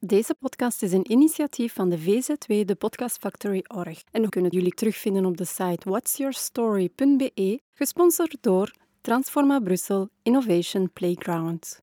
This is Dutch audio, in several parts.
Deze podcast is een initiatief van de VZW, de Podcast Factory Org. En we kunnen jullie terugvinden op de site whatsyourstory.be, gesponsord door Transforma Brussel Innovation Playground.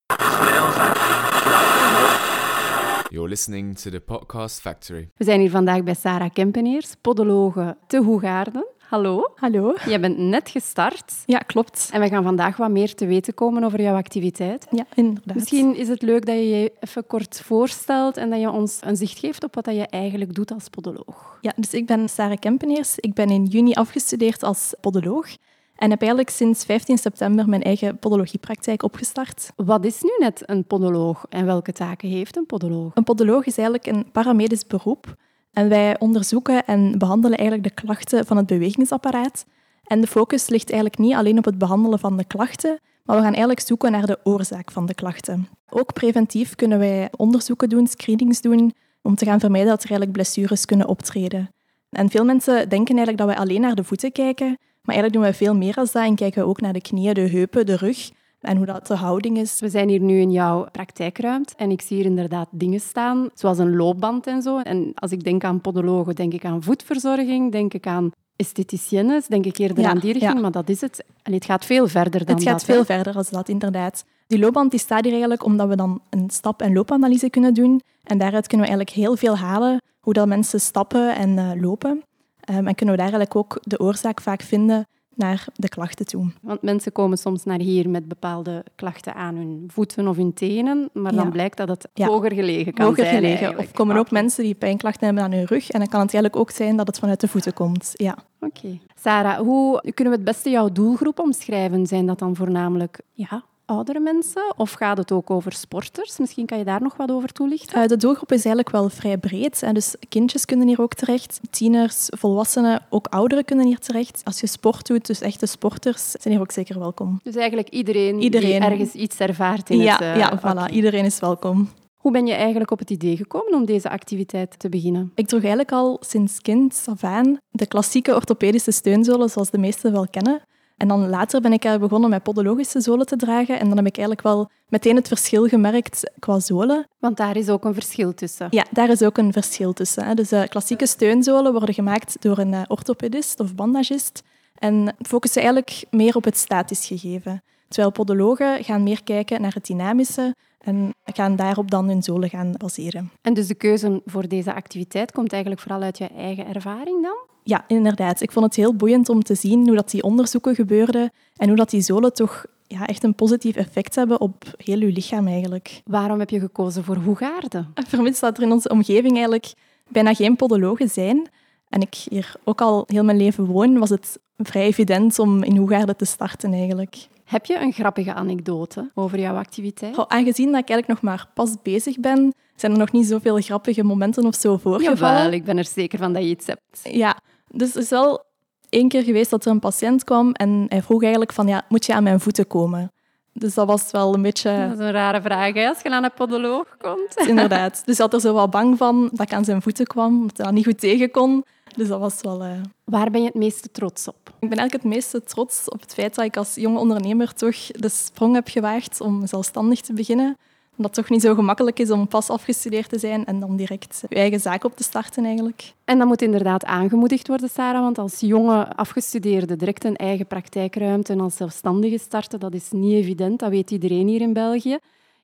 You're listening to the Podcast Factory. We zijn hier vandaag bij Sarah Kempeneers, podologe te Hoegaarden. Hallo. Hallo. Jij bent net gestart. Ja, klopt. En we gaan vandaag wat meer te weten komen over jouw activiteit. Ja, inderdaad. Misschien is het leuk dat je je even kort voorstelt en dat je ons een zicht geeft op wat je eigenlijk doet als podoloog. Ja, dus ik ben Sarah Kempeneers. Ik ben in juni afgestudeerd als podoloog. En heb eigenlijk sinds 15 september mijn eigen podologiepraktijk opgestart. Wat is nu net een podoloog en welke taken heeft een podoloog? Een podoloog is eigenlijk een paramedisch beroep. En wij onderzoeken en behandelen eigenlijk de klachten van het bewegingsapparaat. En de focus ligt eigenlijk niet alleen op het behandelen van de klachten, maar we gaan eigenlijk zoeken naar de oorzaak van de klachten. Ook preventief kunnen wij onderzoeken doen, screenings doen, om te gaan vermijden dat er eigenlijk blessures kunnen optreden. En veel mensen denken eigenlijk dat wij alleen naar de voeten kijken, maar eigenlijk doen we veel meer als dat en kijken we ook naar de knieën, de heupen, de rug en hoe dat de houding is. We zijn hier nu in jouw praktijkruimte en ik zie hier inderdaad dingen staan, zoals een loopband en zo. En als ik denk aan podologen, denk ik aan voetverzorging, denk ik aan estheticiennes, denk ik eerder Ja, aan die richting, ja. maar dat is het. En het gaat veel verder dan Het gaat dat. hè? veel verder als dat, inderdaad. Die loopband die staat hier eigenlijk omdat we dan een stap- en loopanalyse kunnen doen. En daaruit kunnen we eigenlijk heel veel halen, hoe dat mensen stappen en eh, lopen. Ehm, en kunnen we daar eigenlijk ook de oorzaak vaak vinden naar de klachten toe. Want mensen komen soms naar hier met bepaalde klachten aan hun voeten of hun tenen, maar dan Ja. blijkt dat het Ja. hoger gelegen kan Hoger zijn. gelegen. Of komen ook mensen die pijnklachten hebben aan hun rug. En dan kan het eigenlijk ook zijn dat het vanuit de voeten komt. Ja. Oké. Sarah, hoe kunnen we het beste jouw doelgroep omschrijven? Zijn dat dan voornamelijk ja, oudere mensen of gaat het ook over sporters? Misschien kan je daar nog wat over toelichten. Eh, de doelgroep is eigenlijk wel vrij breed. Hè. Dus kindjes kunnen hier ook terecht. Tieners, volwassenen, ook ouderen kunnen hier terecht. Als je sport doet, dus echte sporters, zijn hier ook zeker welkom. Dus eigenlijk iedereen, Iedereen. die ergens iets ervaart in ja, het... eh, ja voilà. Iedereen is welkom. Hoe ben je eigenlijk op het idee gekomen om deze activiteit te beginnen? Ik droeg eigenlijk al sinds kind af aan de klassieke orthopedische steunzolen, zoals de meesten wel kennen. En dan later ben ik begonnen met podologische zolen te dragen. En dan heb ik eigenlijk wel meteen het verschil gemerkt qua zolen. Want daar is ook een verschil tussen. Ja, daar is ook een verschil tussen. Dus eh, klassieke steunzolen worden gemaakt door een eh, orthopedist of bandagist en focussen eigenlijk meer op het statisch gegeven. Terwijl podologen gaan meer kijken naar het dynamische en gaan daarop dan hun zolen gaan baseren. En dus de keuze voor deze activiteit komt eigenlijk vooral uit je eigen ervaring dan? Ja, inderdaad. Ik vond het heel boeiend om te zien hoe dat die onderzoeken gebeurden en hoe dat die zolen toch ja, echt een positief effect hebben op heel uw lichaam eigenlijk. Waarom heb je gekozen voor Hoegaarden? Vermits dat er in onze omgeving eigenlijk bijna geen podologen zijn en ik hier ook al heel mijn leven woon, was het vrij evident om in Hoegaarden te starten eigenlijk. Heb je een grappige anekdote over jouw activiteit? Aangezien dat ik eigenlijk nog maar pas bezig ben, zijn er nog niet zoveel grappige momenten of zo voorgevallen. Jawel, ik ben er zeker van dat je iets hebt. Ja, dus er is wel één keer geweest dat er een patiënt kwam en hij vroeg eigenlijk van, ja, moet je aan mijn voeten komen? Dus dat was wel een beetje... Dat is een rare vraag hè, als je aan een podoloog komt. Inderdaad. Dus hij had er zo wat bang van dat ik aan zijn voeten kwam, omdat hij dat niet goed tegen kon. Dus dat was wel... eh, Waar ben je het meeste trots op? Ik ben eigenlijk het meeste trots op het feit dat ik als jonge ondernemer toch de sprong heb gewaagd om zelfstandig te beginnen. Omdat het toch niet zo gemakkelijk is om pas afgestudeerd te zijn en dan direct je eigen zaak op te starten eigenlijk. En dat moet inderdaad aangemoedigd worden, Sarah, want als jonge afgestudeerde direct een eigen praktijkruimte en als zelfstandige starten, dat is niet evident. Dat weet iedereen hier in België.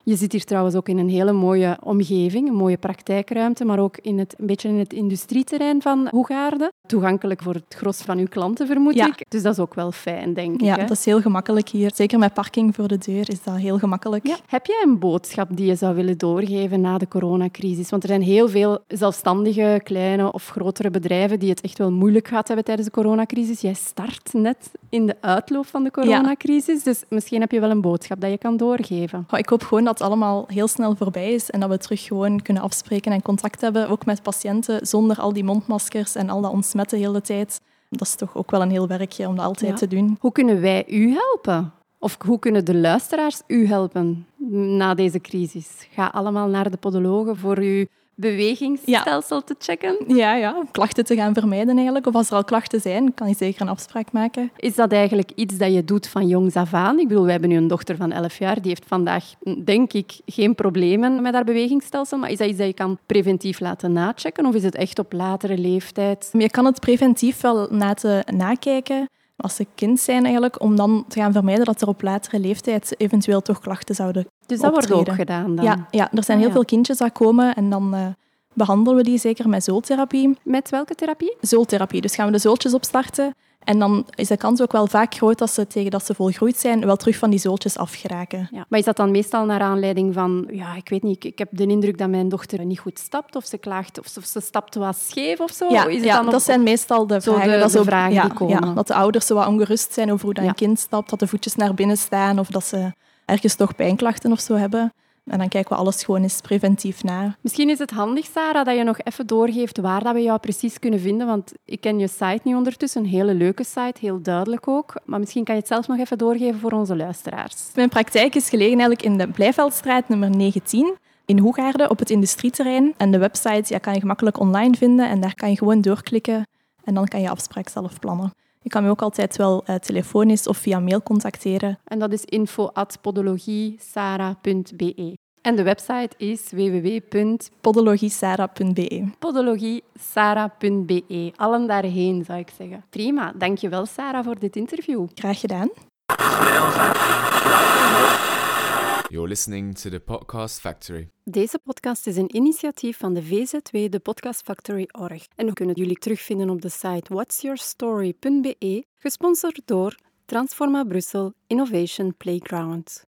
Je zit hier trouwens ook in een hele mooie omgeving, een mooie praktijkruimte, maar ook in het, een beetje in het industrieterrein van Hoegaarden. Toegankelijk voor het gros van uw klanten, vermoed Ja. ik. Dus dat is ook wel fijn, denk Ja, ik. hè? dat is heel gemakkelijk hier. Zeker met parking voor de deur is dat heel gemakkelijk. Ja. Heb jij een boodschap die je zou willen doorgeven na de coronacrisis? Want er zijn heel veel zelfstandige, kleine of grotere bedrijven die het echt wel moeilijk gehad hebben tijdens de coronacrisis. Jij start net in de uitloop van de coronacrisis, dus misschien heb je wel een boodschap dat je kan doorgeven. Goh, Ik hoop gewoon dat het allemaal heel snel voorbij is en dat we terug gewoon kunnen afspreken en contact hebben, ook met patiënten, zonder al die mondmaskers en al dat ontsmetten de hele tijd. Dat is toch ook wel een heel werkje om dat altijd Ja. te doen. Hoe kunnen wij u helpen? Of hoe kunnen de luisteraars u helpen na deze crisis? Ga allemaal naar de podologen voor uw bewegingsstelsel te checken. Ja, ja, om klachten te gaan vermijden eigenlijk. Of als er al klachten zijn, kan je zeker een afspraak maken. Is dat eigenlijk iets dat je doet van jongs af aan? Ik bedoel, we hebben nu een dochter van 11 jaar, die heeft vandaag, denk ik, geen problemen met haar bewegingsstelsel. Maar is dat iets dat je kan preventief laten nachecken? Of is het echt op latere leeftijd? Je kan het preventief wel laten nakijken als ze kind zijn eigenlijk, om dan te gaan vermijden dat er op latere leeftijd eventueel toch klachten zouden Dus dat optreden. wordt ook gedaan dan? Ja, ja er zijn Ah, heel ja. veel kindjes dat komen en dan eh, behandelen we die zeker met zooltherapie. Met welke therapie? Zooltherapie, dus gaan we de zooltjes opstarten en dan is de kans ook wel vaak groot dat ze tegen dat ze volgroeid zijn wel terug van die zooltjes afgeraken. Ja. Maar is dat dan meestal naar aanleiding van, ja, ik weet niet, ik, heb de indruk dat mijn dochter niet goed stapt, of ze klaagt, of ze, of ze stapt wat scheef of zo? Ja, is het ja dan op- dat zijn meestal de zo vragen. de- dat de ze- vragen ja, die komen. Dat de ouders zo wat ongerust zijn over hoe dat een kind stapt, dat de voetjes naar binnen staan of dat ze ergens toch pijnklachten of zo hebben. En dan kijken we alles gewoon eens preventief na. Misschien is het handig, Sarah, dat je nog even doorgeeft waar dat we jou precies kunnen vinden. Want ik ken je site nu ondertussen. Een hele leuke site, heel duidelijk ook. Maar misschien kan je het zelf nog even doorgeven voor onze luisteraars. Mijn praktijk is gelegen eigenlijk in de Blijveldstraat nummer 19 in Hoegaarden op het industrieterrein. En de website ja, kan je gemakkelijk online vinden en daar kan je gewoon doorklikken en dan kan je afspraak zelf plannen. Je kan me ook altijd wel eh, telefonisch of via mail contacteren. En dat is info.podologiesara.be. En de website is www.podologiesara.be. podologiesara.be. Allen daarheen, zou ik zeggen. Prima. Dankjewel, Sarah, voor dit interview. Graag gedaan. You're listening to the Podcast Factory. Deze podcast is een initiatief van de VZW, de Podcast Factory Org. En we kunnen jullie terugvinden op de site whatsyourstory.be, gesponsord door Transforma Brussel Innovation Playground.